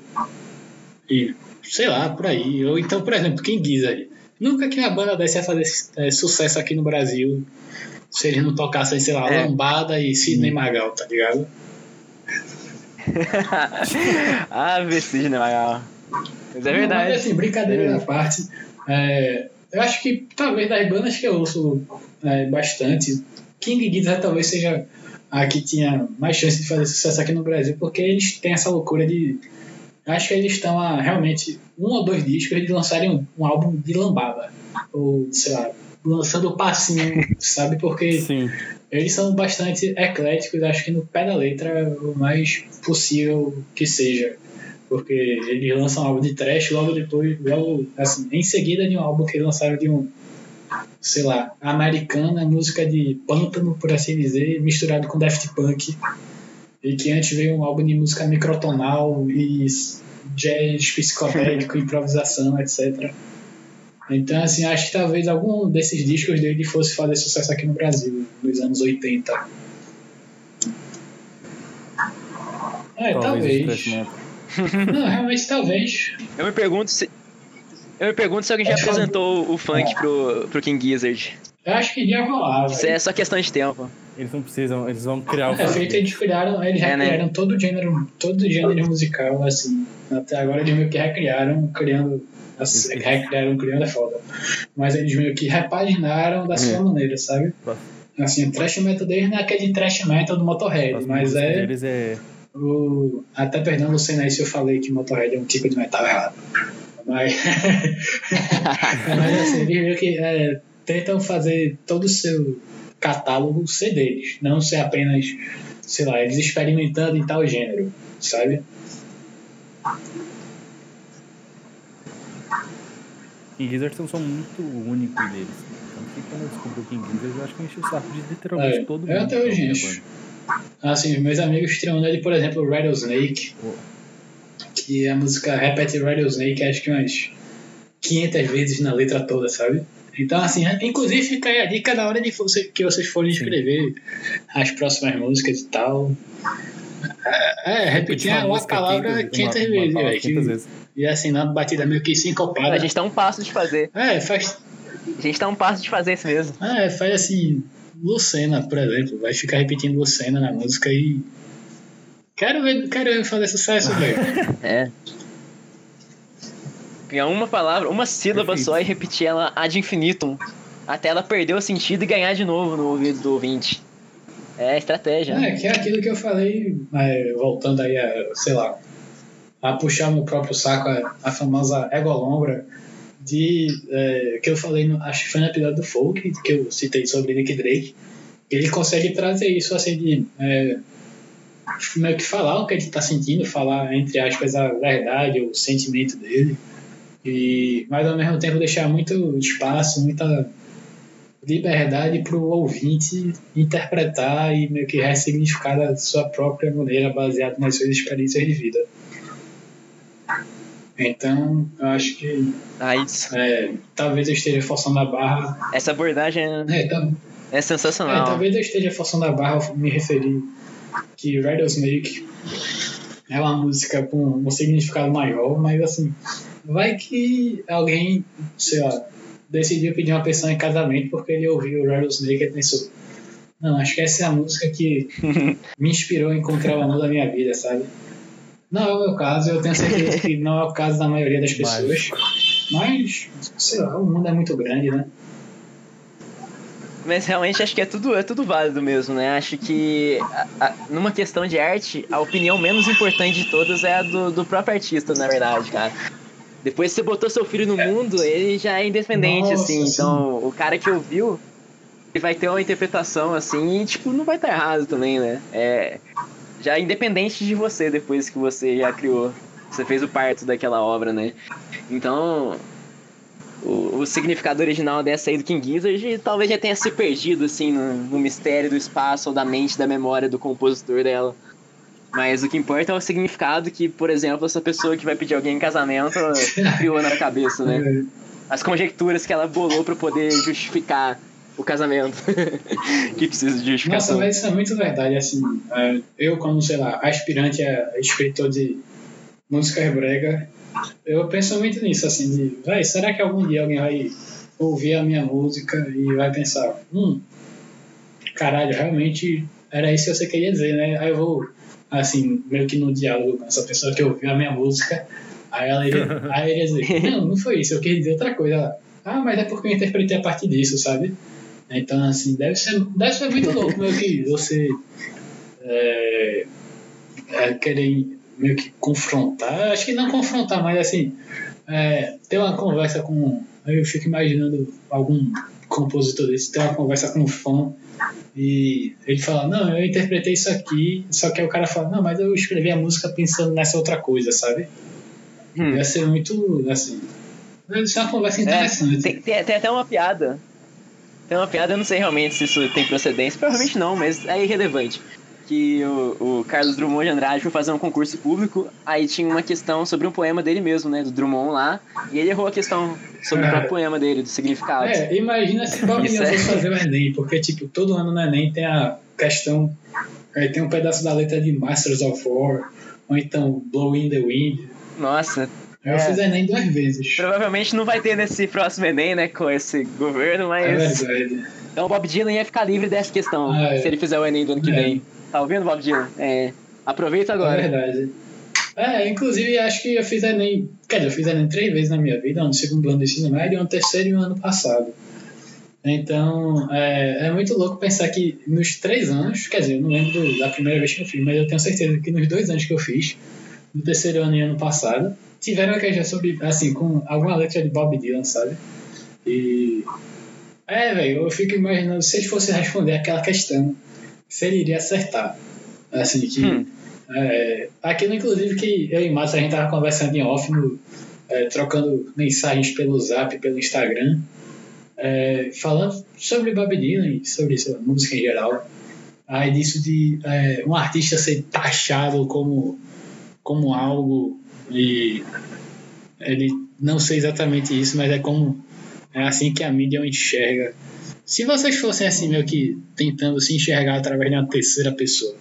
e, sei lá, por aí. Ou então, por exemplo, King Gizzard. Nunca que uma banda dessa ia fazer é, sucesso aqui no Brasil se eles não tocassem, sei lá, É. Lambada e Sidney Magal, tá ligado? ah, né, Magal? Mas é Não, verdade. Mas, assim, brincadeira É. à parte. é, eu acho que talvez das bandas que eu ouço é, bastante, King Gizzard talvez seja a que tinha mais chance de fazer sucesso aqui no Brasil, porque eles têm essa loucura de. Acho que eles estão a realmente um ou dois discos de lançarem um, um álbum de lambada. Ou, sei lá, lançando o passinho, sabe? Porque Sim. eles são bastante ecléticos, acho que no pé da letra o mais possível que seja. Porque eles lançam um álbum de trash logo depois, logo assim, em seguida de um álbum que eles lançaram de um, sei lá, americana, música de pântano, por assim dizer, misturado com Daft Punk. E que antes veio um álbum de música microtonal e jazz psicodélico, improvisação, etc. Então, assim, acho que talvez algum desses discos dele fosse fazer sucesso aqui no Brasil, nos anos 80. É, Talvez. talvez. Não, realmente talvez. Eu me pergunto se. Eu me pergunto se alguém já apresentou o funk pro, pro King Gizzard. Eu acho que ia rolar, Isso velho. é só questão de tempo. Eles não precisam, eles vão criar o É, feito eles criaram, eles É, né? recriaram todo o gênero, todo o gênero musical, assim. Até agora eles meio que recriaram, criando. Assim, recriaram, criando é foda. Mas eles meio que repaginaram da sua maneira, sabe? Assim, o thrash metal deles não é aquele thrash metal do Motorhead, mas é. deles é O... Até perdão, Luciana, aí se eu falei que Motorhead é um tipo de metal errado. Mas, mas assim, eles meio que é, tentam fazer todo o seu catálogo ser deles, não ser apenas, sei lá, eles experimentando em tal gênero, sabe? King Gizzard tem um som muito único deles. Tanto que quando eu descobri o King Gizzard, eu acho que eu enchi o saco de literalmente É, todo mundo. eu até hoje encho. banda. Assim, meus amigos estreando ele, por exemplo, o Rattlesnake, Pô. Que a música repete Rattlesnake acho que umas 500 vezes na letra toda, sabe? Então, assim, inclusive fica aí a dica na hora de você, que vocês forem escrever as próximas músicas e tal. É, é repetir uma palavra 500 500 uma- uma vezes, palavra velho. 500 que- vezes. E assim, na batida meio que sincopada. A gente tá um passo de fazer. É, faz, A gente tá um passo de fazer isso mesmo. é, faz assim, Lucena, por exemplo, vai ficar repetindo Lucena na música e. Quero ver, quero ver fazer sucesso, velho. É. Pegar uma palavra, uma sílaba Perfeito. só e repetir ela ad infinitum. Até ela perder o sentido e ganhar de novo no ouvido do ouvinte. É estratégia. É, que é aquilo que eu falei, é, voltando aí a, sei lá, a puxar no próprio saco a, a famosa egolombra de é, que eu falei, no, acho que foi no episódio do Folk, que eu citei sobre Nick Drake, ele consegue trazer isso assim de é, meio que falar o que ele está sentindo, falar entre aspas a verdade, o sentimento dele, e mas ao mesmo tempo deixar muito espaço, muita liberdade para o ouvinte interpretar e meio que ressignificar da sua própria maneira, baseado nas suas experiências de vida. Então, eu acho que. Ah, isso. É, talvez eu esteja forçando a barra. Essa abordagem É, tá, é é, sensacional. talvez eu esteja forçando a barra me referir que Rattlesnake é uma música com um significado maior, mas assim, vai que alguém, sei lá, decidiu pedir uma pessoa em casamento porque ele ouviu Rattlesnake e pensou, não, acho que essa é a música que me inspirou a encontrar o amor da minha vida, sabe? Não é o meu caso, eu tenho certeza que não é o caso da maioria das pessoas, mas, sei lá, o mundo é muito grande, né? Mas realmente acho que é tudo, é tudo válido mesmo, né? Acho que a- a- numa questão de arte, a opinião menos importante de todas é a do, do próprio artista, na verdade, cara. Depois que você botou seu filho no mundo, ele já é independente, Nossa, assim. sim. Então, o cara que ouviu, ele vai ter uma interpretação, assim, e, tipo, não vai estar errado também, né? É, já é independente de você, depois que você já criou. Você fez o parto daquela obra, né? Então, o, o significado original dessa aí do King Gizzard talvez já tenha se perdido, assim, no, no mistério do espaço ou da mente, da memória do compositor dela. Mas o que importa é o significado que, por exemplo, essa pessoa que vai pedir alguém em casamento criou na cabeça, né? As conjecturas que ela bolou pra poder justificar o casamento. que precisa de Nossa, justificação. mas isso é muito verdade, assim, é, eu como, sei lá, aspirante a escritor de música brega, eu penso muito nisso, assim, de, vai, será que algum dia alguém vai ouvir a minha música e vai pensar, hum, caralho, realmente era isso que você queria dizer, né? Aí eu vou, assim, meio que no diálogo com essa pessoa que ouviu a minha música, aí ela iria, aí iria dizer, não, não foi isso, eu queria dizer outra coisa. Ah, mas é porque eu interpretei a partir disso, sabe? Então, assim, deve ser, deve ser muito louco meio que você é, é, querer meio que confrontar, acho que não confrontar, mas assim, é, ter uma conversa com. Eu fico imaginando algum compositor desse ter uma conversa com um fã e ele fala, não, eu interpretei isso aqui, só que aí o cara fala, não, mas eu escrevi a música pensando nessa outra coisa, sabe? Hum. Deve ser muito, assim, deve ser uma conversa É, interessante. tem, tem, tem até uma piada. Tem uma piada, eu não sei realmente se isso tem procedência. Provavelmente não, mas é irrelevante. Que o, o Carlos Drummond de Andrade foi fazer um concurso público, aí tinha uma questão sobre um poema dele mesmo, né? Do Drummond lá. E ele errou a questão sobre o próprio poema dele, do significado. É, imagina se Bob é. fosse fazer o Enem, porque, tipo, todo ano no Enem tem a questão. Aí tem um pedaço da letra de Masters of War, ou então Blow in the Wind. Nossa, Eu É. fiz Enem duas vezes. provavelmente não vai ter nesse próximo Enem, né? Com esse governo, É mas. verdade. então o Bob Dylan ia ficar livre dessa questão, Ah, é. se ele fizer o Enem do ano que É. vem. Tá ouvindo, Bob Dylan? É. Aproveita É agora. verdade. É, inclusive acho que eu fiz Enem. Quer dizer, eu fiz Enem três vezes na minha vida, um segundo ano do ensino médio, um terceiro e um ano passado. Então, é, é muito louco pensar que nos três anos, quer dizer, eu não lembro do- da primeira vez que eu fiz, mas eu tenho certeza que nos dois anos que eu fiz, no terceiro ano e ano passado, tiveram a questão sobre, assim, com alguma letra de Bob Dylan, sabe? E. É, velho, eu fico imaginando se ele fosse responder aquela questão, se ele iria acertar. Assim, que. Hum. É, aquilo, inclusive, que eu e Márcio a gente tava conversando em off, no, é, trocando mensagens pelo zap, pelo Instagram, é, falando sobre Bob Dylan e sobre música em geral. Aí disso de é, um artista ser taxado como, como algo e ele não sei exatamente isso, mas é como é assim que a mídia o enxerga. Se vocês fossem assim meio que tentando se enxergar através de uma terceira pessoa,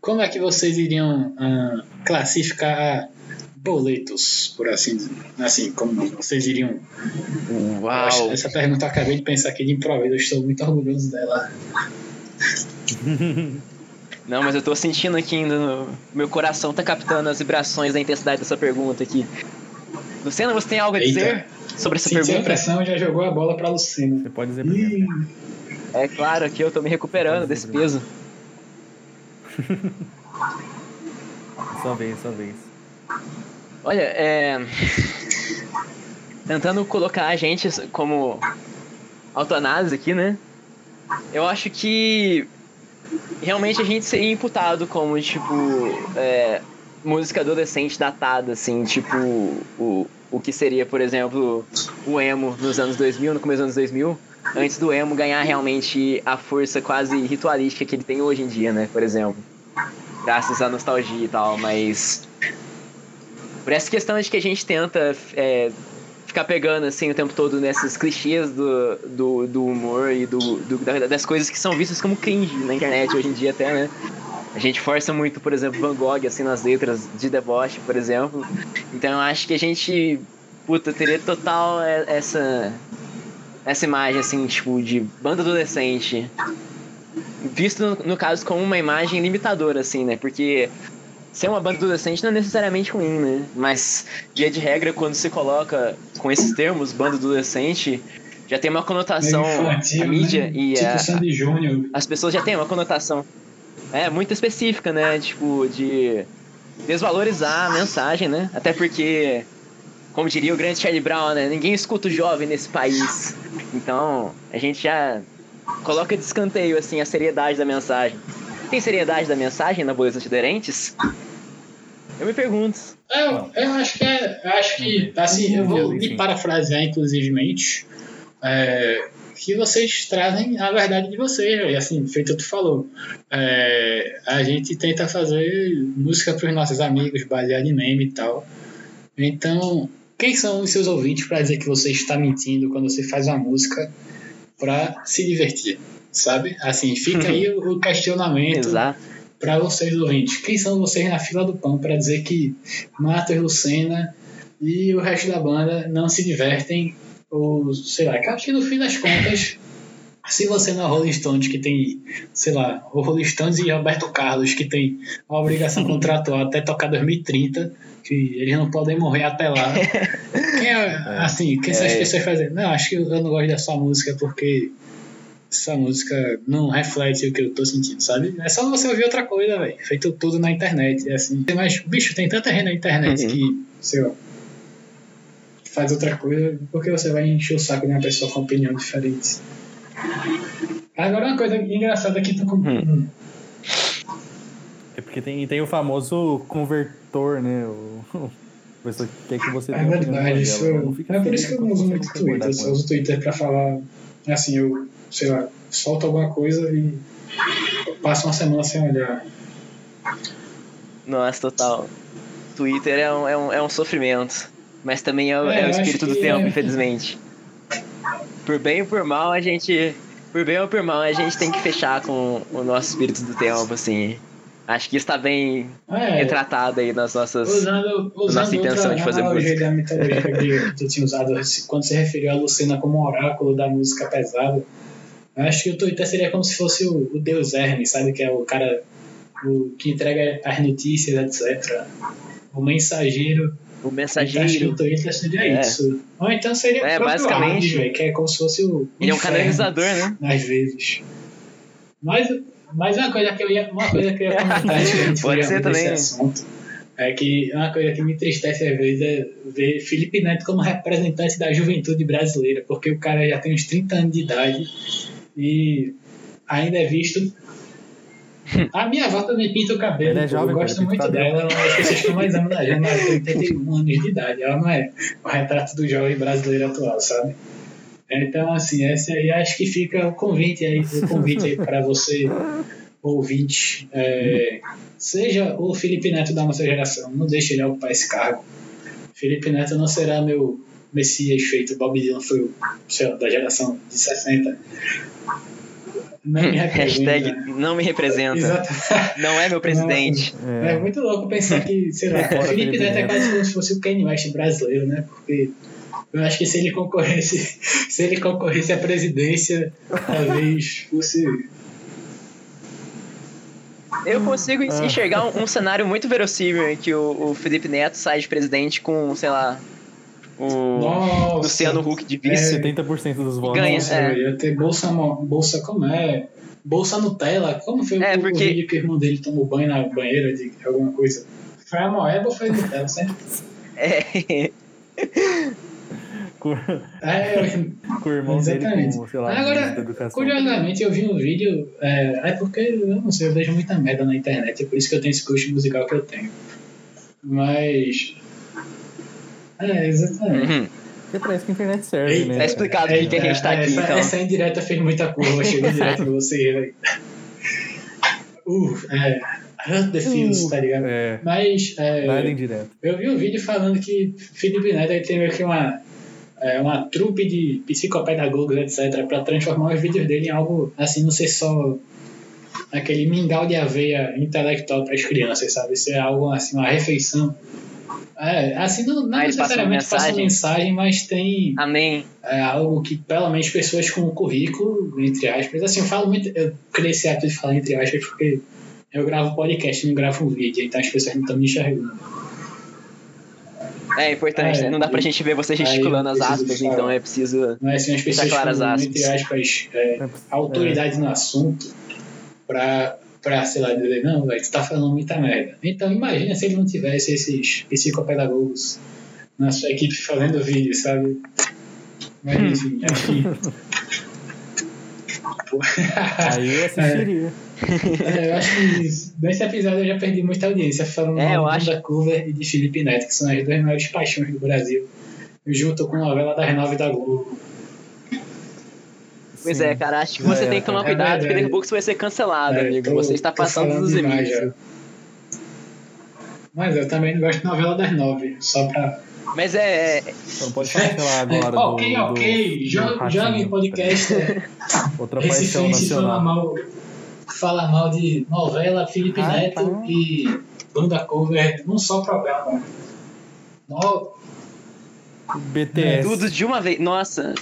como é que vocês iriam ah, classificar boletos, por assim dizer? Assim, como vocês iriam Uau! Essa pergunta eu acabei de pensar aqui de improviso, eu estou muito orgulhoso dela. Não, mas eu tô sentindo aqui ainda. No... Meu coração tá captando as vibrações da intensidade dessa pergunta aqui. Luciano, você tem algo a Eita. dizer sobre essa Sentiu a pergunta? pressão já jogou a bola pra Lucina. Você pode dizer primeiro. Ih, É claro que eu tô me recuperando desse peso. Sua vez, sua vez. Olha, é. Tentando colocar a gente como autoanálise aqui, né? eu acho que realmente a gente seria imputado como, tipo, é, música adolescente datada, assim, tipo, o, o que seria, por exemplo, o emo nos anos 2000, no começo dos anos 2000, antes do emo ganhar realmente a força quase ritualística que ele tem hoje em dia, né, por exemplo. Graças à nostalgia e tal, mas. Por essa questão de que a gente tenta é, ficar pegando assim o tempo todo nesses clichês do, do, do humor e do, do, das coisas que são vistas como cringe na internet hoje em dia até, né? A gente força muito, por exemplo, Van Gogh assim nas letras de deboche, por exemplo. Então eu acho que a gente puta teria total essa essa imagem assim, tipo de banda adolescente visto no, no caso como uma imagem limitadora assim, né? Porque ser uma banda adolescente não é necessariamente ruim, né? Mas, via de regra, quando se coloca com esses termos, banda adolescente, já tem uma conotação. Infantil, a mídia né? e tipo a, Sandy Júnior. as pessoas já têm uma conotação. É, muito específica, né? Tipo, de desvalorizar a mensagem, né? Até porque, como diria o grande Charlie Brown, né? Ninguém escuta o jovem nesse país. Então, a gente já coloca de escanteio, assim, a seriedade da mensagem. Tem seriedade da mensagem na Boletos Aderentes? Eu me pergunto. Eu, eu acho que é, eu acho que, assim, eu vou me parafrasear, inclusivemente, é, que vocês trazem a verdade de vocês, e assim, feito tu falou. É, a gente tenta fazer música para os nossos amigos, baseado em meme e tal. Então, quem são os seus ouvintes para dizer que você está mentindo quando você faz uma música para se divertir? Sabe? Assim, fica aí o questionamento Exato. para vocês ouvintes. Quem são vocês na fila do pão para dizer que Marta Lucena e o resto da banda não se divertem? Ou sei lá, que eu acho que no fim das contas, se você não é Rolling Stones, que tem, sei lá, o Rolling Stones e Roberto Carlos, que tem a obrigação contratual até tocar 2030, que eles não podem morrer até lá. Quem é, assim, quem são as É. pessoas fazendo? Não, acho que eu não gosto dessa música porque essa música não reflete o que eu tô sentindo, sabe? É só você ouvir outra coisa, velho. Feito tudo na internet, é assim. Mas, bicho, tem tanta gente na internet Uhum. que, sei lá, faz outra coisa, porque você vai encher o saco de uma pessoa com opinião diferente. Agora, uma coisa engraçada que tu. Hum. É porque tem, tem o famoso convertor, né? O, a pessoa que quer que você É tenha a opinião verdade, isso. Não fica É por isso que eu não uso muito Twitter. Eu só uso Twitter pra falar. Assim, eu, sei lá, solto alguma coisa e passo uma semana sem olhar. Nossa, total. Twitter é um, é um, é um sofrimento. Mas também é, o- É, é o espírito do tempo, é. infelizmente. Por bem ou por mal, a gente. Por bem ou por mal, a gente tem que fechar com o nosso espírito do tempo, assim. Acho que está bem É, retratado aí nas nossas. usando, usando nossa intenção de fazer música. da mitologia que tu tinha usado quando você referiu a Lucena como oráculo da música pesada. Eu acho que o Twitter seria como se fosse o, o deus Hermes, sabe? Que é o cara o, que entrega as notícias, etc. O mensageiro. O mensageiro. Twitter seria É. isso. Ou então seria É, o basicamente. Hades, que é como se fosse o. Ele é um inferno, canalizador, né? Às vezes. Mas, mas uma coisa que eu ia, uma coisa que eu ia comentar gente Pode ser também. assunto é que uma coisa que me entristece às vezes é ver Felipe Neto como representante da juventude brasileira, porque o cara já tem uns 30 anos de idade e ainda é visto. A minha avó também pinta o cabelo, Ele é jovem, eu gosto muito dela, ela é das pessoas que mais amo na gente, ela tem 81 anos de idade, ela não é o retrato do jovem brasileiro atual, sabe? Então, assim, esse aí acho que fica o convite aí, o convite aí para você, ouvinte. É, seja o Felipe Neto da nossa geração, não deixe ele ocupar esse cargo. Felipe Neto não será meu Messias feito, Bob Dylan foi o, sei lá, da geração de 60. Não me representa. Hashtag não me representa. Exato. Não é meu presidente. É muito louco pensar que, sei lá, Fora Felipe Felipe Neto é quase como se fosse o Kanye West brasileiro, né? Porque eu acho que se ele concorresse, se ele concorresse à presidência, talvez fosse. Eu consigo enxergar um, um cenário muito verossímil em que o, o Felipe Neto sai de presidente com, sei lá, o Nossa! Luciano Huck de vice. 70% dos votos. ganha. Nossa, é. ia ter bolsa, bolsa como é? Bolsa Nutella? Como foi É, o, porque- o vídeo que o irmão dele tomou banho na banheira de alguma coisa? Foi a moeba ou foi Nutella? Sempre É. Com, É, com o irmão Exatamente. dele, com, lá, Agora, curiosamente, eu vi um vídeo. É, é porque eu não sei, eu vejo muita merda na internet, é por isso que eu tenho esse gosto musical que eu tenho. Mas. É, exatamente. Uhum. Porque parece que a internet serve, Eita. né? Tá explicado por que que a gente tá aqui, essa, então. essa indireta fez muita curva, chegou direto pra você. velho. Uh, é. Hurt the feels, tá ligado? É, Mas. é, nada indireto. Eu vi um vídeo falando que Felipe Neto tem meio que uma, é, uma trupe de psicopedagogos, etc., para transformar os vídeos dele em algo assim, não ser só aquele mingau de aveia intelectual para as crianças, sabe? Ser algo assim, uma refeição. É, assim, não, não necessariamente passa mensagem? mensagem, mas tem Amém. é, algo que, pelo menos, pessoas com currículo, entre aspas, assim, eu falo muito, eu criei esse hábito de falar entre aspas porque eu gravo podcast, não gravo um vídeo, então as pessoas não estão me enxergando. É importante, É, né? Não dá pra e- gente ver você gesticulando as aspas, falar. então é preciso. Não é assim, as Deixar pessoas claras com, aspas. entre aspas, é, É, autoridade no assunto pra, pra, sei lá, dizer, não, velho, tu tá falando muita merda. Então, imagina se ele não tivesse esses psicopedagogos na sua equipe fazendo vídeo, sabe? Mas, enfim, acho que... Aí eu assistiria. É, eu acho que nesse episódio eu já perdi muita audiência falando É, eu acho- da Cover e de Felipe Neto, que são as duas maiores paixões do Brasil, junto com a novela das nove da Globo. Pois Sim. é, cara, acho que você É, tem que tomar é cuidado, porque daqui a pouco você vai ser cancelado, É, amigo. tô- você está passando dos limites. já. Mas eu também não gosto de novela das nove, só pra. Mas é. Você não pode cancelar agora. do- ok, do- ok, do jo- Ratinho. jovem podcast. Outra paixão Recifense fala nacional. mal, fala mal de novela Felipe Ah, Neto tá. e banda cover num só programa. No, BTS. Tudo de uma vez. Nossa,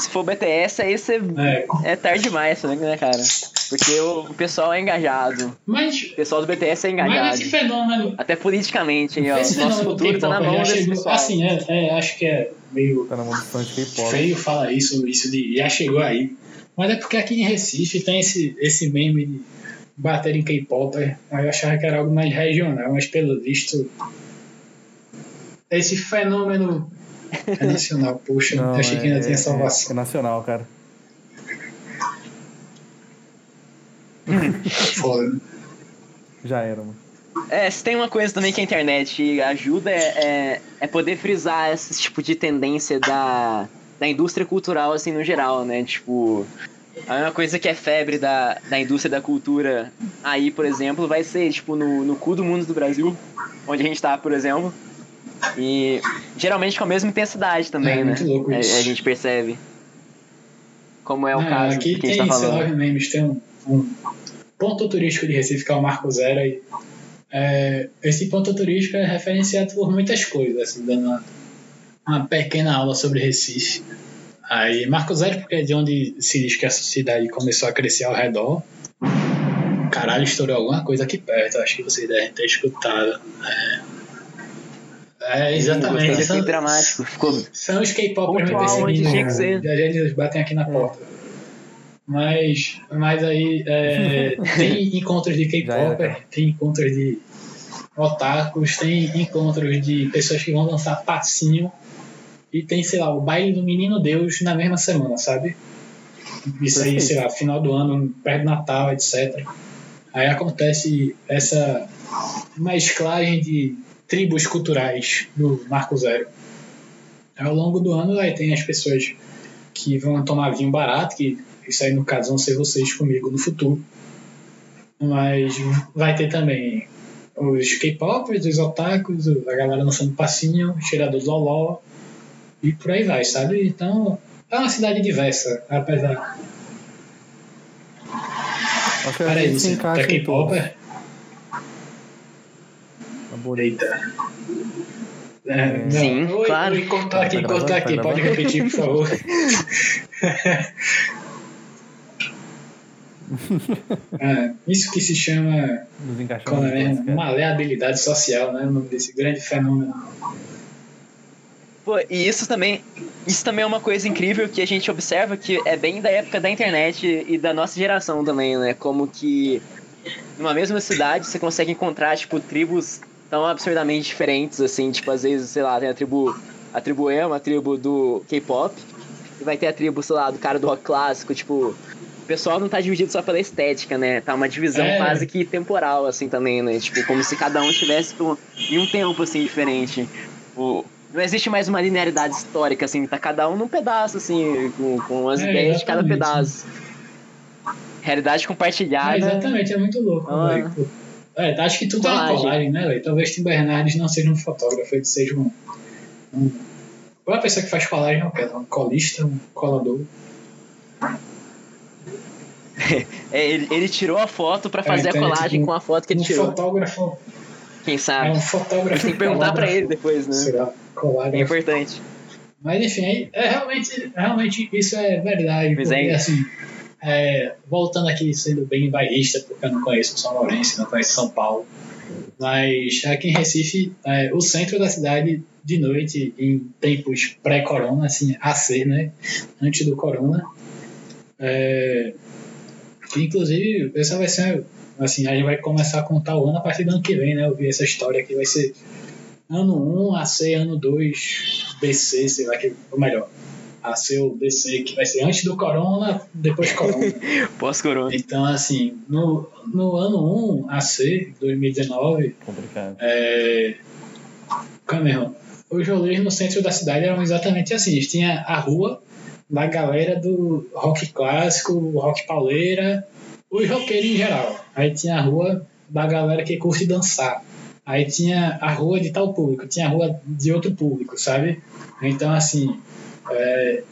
se for BTS, aí você. é, É tarde demais, né, cara? Porque o pessoal é engajado. mas, O pessoal do BTS é mas engajado. esse fenômeno. Até politicamente, hein, ó. Esse Nosso fenômeno do futuro tá na mão desse chegou. Assim, é, é, acho que é meio Tá na mão dos fãs de K-pop. feio falar isso, isso de já chegou aí. Mas é porque aqui em Recife tem esse, esse meme de bater em K-pop. Aí eu achava que era algo mais regional, mas pelo visto. Esse fenômeno é nacional. Poxa, Não, achei que ainda é, tinha é, salvação. é nacional, cara. Foda. né? Já era, mano. É, se tem uma coisa também que a internet ajuda é, é, é poder frisar esse tipo de tendência da, da indústria cultural, assim, no geral, né? Tipo, a mesma coisa que é febre da, da indústria da cultura aí, por exemplo, vai ser, tipo, no, no cu do mundo do Brasil, onde a gente tá, por exemplo. E geralmente com a mesma intensidade também, É, né? muito louco A, isso. a gente percebe. Como é o Não, caso aqui que a gente tem, tá sei lá, falando. os memes, tem um, um ponto turístico de Recife, que é o Marco Zero, e é, esse ponto turístico é referenciado por muitas coisas, assim, dando uma, uma pequena aula sobre Recife. Aí, Marco Zero, porque é de onde se diz que essa cidade começou a crescer ao redor. Caralho, estourou alguma coisa aqui perto, acho que vocês devem ter escutado. É, é exatamente. Gostei São, dramático. Ficou são os K-popers me perseguindo. eles batem aqui na porta. Mas, mas aí é, tem encontros de K-popper, tem encontros de otakus, tem encontros de pessoas que vão dançar passinho e tem, sei lá, o baile do Menino Deus na mesma semana, sabe? Isso aí, sei lá, final do ano, perto do Natal, etc. Aí acontece essa mesclagem de tribos culturais do Marco Zero. Ao longo do ano, aí tem as pessoas que vão tomar vinho barato, que isso aí no caso vão ser vocês comigo no futuro. Mas vai ter também os K-popers, os otakus, a galera dançando passinho, cheirador do loló e por aí vai, sabe? Então é uma cidade diversa, apesar. Acho que a Peraí, gente se você encaixa é em todos. K-popper? Bonito. Eita. É. Sim, oi, claro. Oi, cortar aqui, cortar aqui, pode repetir, por favor. É, isso que se chama é maleabilidade social, né? O nome desse grande fenômeno. Pô, e isso também, isso também é uma coisa incrível que a gente observa que é bem da época da internet e da nossa geração também, né? Como que numa mesma cidade você consegue encontrar, tipo, tribos tão absurdamente diferentes, assim, tipo, às vezes, sei lá, tem a tribo a tribo emo, a tribo do K-pop. E vai ter a tribo, sei lá, do cara do rock clássico, tipo. O pessoal não tá dividido só pela estética, né? Tá uma divisão É. quase que temporal, assim, também, né? Tipo, como se cada um estivesse em um tempo, assim, diferente. O, não existe mais uma linearidade histórica, assim, tá cada um num pedaço, assim, com, com as É, ideias de cada exatamente. pedaço. Realidade É, compartilhada. exatamente, é muito louco, Ah. velho. É, acho que tudo é uma Colagem. colagem, né, velho? Talvez Tim Bernardes não seja um fotógrafo, ele seja um. um... Qual é a pessoa que faz colagem? É o quê? Um colista, um colador. É, ele, ele tirou a foto pra fazer a então, colagem tipo, com a foto que ele um tirou. fotógrafo. Quem É sabe? um fotógrafo. Tem que perguntar pra colador. ele depois, né? Será? Colágrafo. É importante. Mas enfim, é, é realmente, realmente isso é verdade. Pois porque é. assim, é, voltando aqui sendo bem bairrista, porque eu não conheço São Lourenço, não conheço São Paulo. Mas aqui em Recife, é, o centro da cidade de noite, em tempos pré-corona, assim, AC, né? Antes do corona. É, inclusive, essa vai ser. Assim, a gente vai começar a contar o ano a partir do ano que vem, né? Eu vi essa história que vai ser ano 1, AC, ano 2, BC, sei lá, que, ou melhor, AC ou BC, que vai ser antes do Corona, depois Corona. Pós-corona. então, assim, no, no ano 1, AC, 2019, Complicado. é, Cameron, os rolês no centro da cidade eram exatamente assim. Eles tinham a rua da galera do rock clássico, rock pauleira, os roqueiros em geral. Aí tinha a rua da galera que curte dançar. Aí tinha a rua de tal público, tinha a rua de outro público, sabe? Então, assim, é,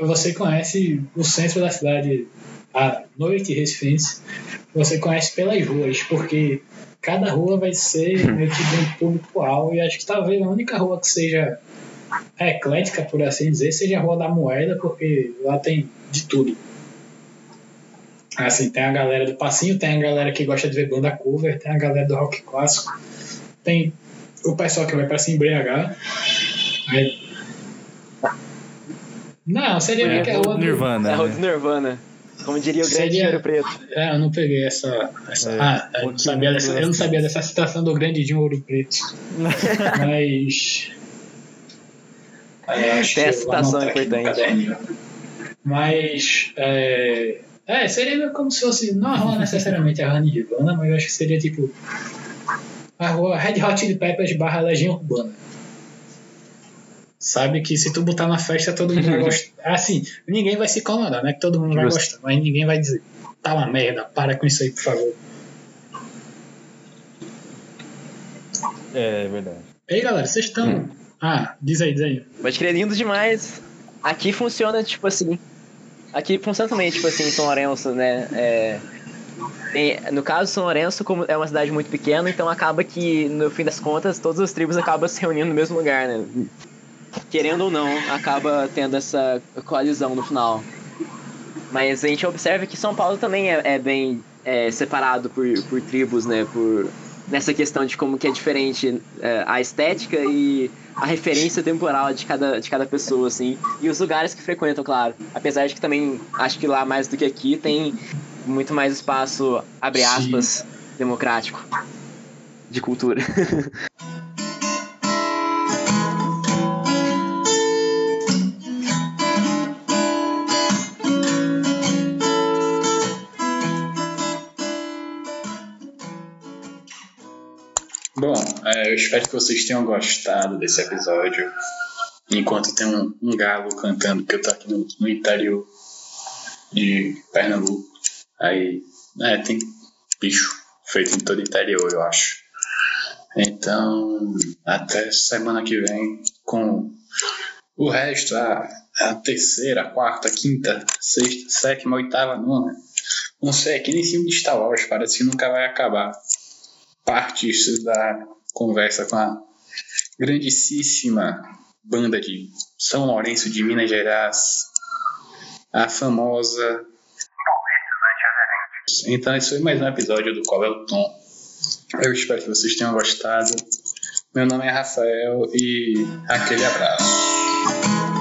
você conhece o centro da cidade à noite recifense, você conhece pelas ruas, porque cada rua vai ser meio que de um público-alvo, e acho que talvez a única rua que seja eclética, por assim dizer, seja a Rua da Moeda, porque lá tem de tudo. Assim, tem a galera do passinho, tem a galera que gosta de ver banda cover, tem a galera do rock clássico, tem o pessoal que vai pra se embriagar. Aí- Não, seria meio que a rua do... Nirvana. É a né? Road Nirvana. Como diria o grande Seria- Dinheiro Preto. É, eu não peguei essa. essa É, ah, eu não, sabia dessa, eu não sabia dessa citação do grande de um ouro preto. Mas. É, acho Tem que essa citação importante. Mas. É, é, seria meio como se fosse. Não a rua necessariamente a rua Nirvana, mas eu acho que seria tipo. A rua Red Hot Chili Peppers barra Legião Urbana. Sabe que se tu botar na festa, todo mundo vai gostar. Assim, ninguém vai se incomodar, né? Que todo mundo vai gostar, mas ninguém vai dizer, tá uma merda, para com isso aí, por favor. É verdade. Ei, galera, vocês estão. Ah, diz aí, diz aí. Pode crer, lindo demais. Aqui funciona, tipo assim. Aqui funciona também, tipo assim, em São Lourenço, né? É, no caso, São Lourenço, como é uma cidade muito pequena, então acaba que, no fim das contas, todas as tribos acabam se reunindo no mesmo lugar, né? Querendo ou não, acaba tendo essa coalizão no final. Mas a gente observa que São Paulo também é, é bem é, separado por, por tribos, né? Por, nessa questão de como que é diferente é, a estética e a referência temporal de cada, de cada pessoa, assim. E os lugares que frequentam, claro. Apesar de que também, acho que lá mais do que aqui, tem muito mais espaço, abre Sim. aspas, democrático. De cultura. é, eu espero que vocês tenham gostado desse episódio. Enquanto tem um, um galo cantando, que eu tô aqui no, no interior de Pernambuco. Aí, é, tem bicho feito em todo o interior, eu acho. Então, até semana que vem com o resto, a, a terceira, a quarta, a quinta, sexta, sétima, oitava, nona. Não sei, é que nem filme de Star Wars, parece que nunca vai acabar partes da conversa com a grandíssima banda de São Lourenço de Minas Gerais, a famosa. Então, esse foi mais um episódio do Qual é o Tom. Eu espero que vocês tenham gostado. Meu nome é Rafael e aquele abraço.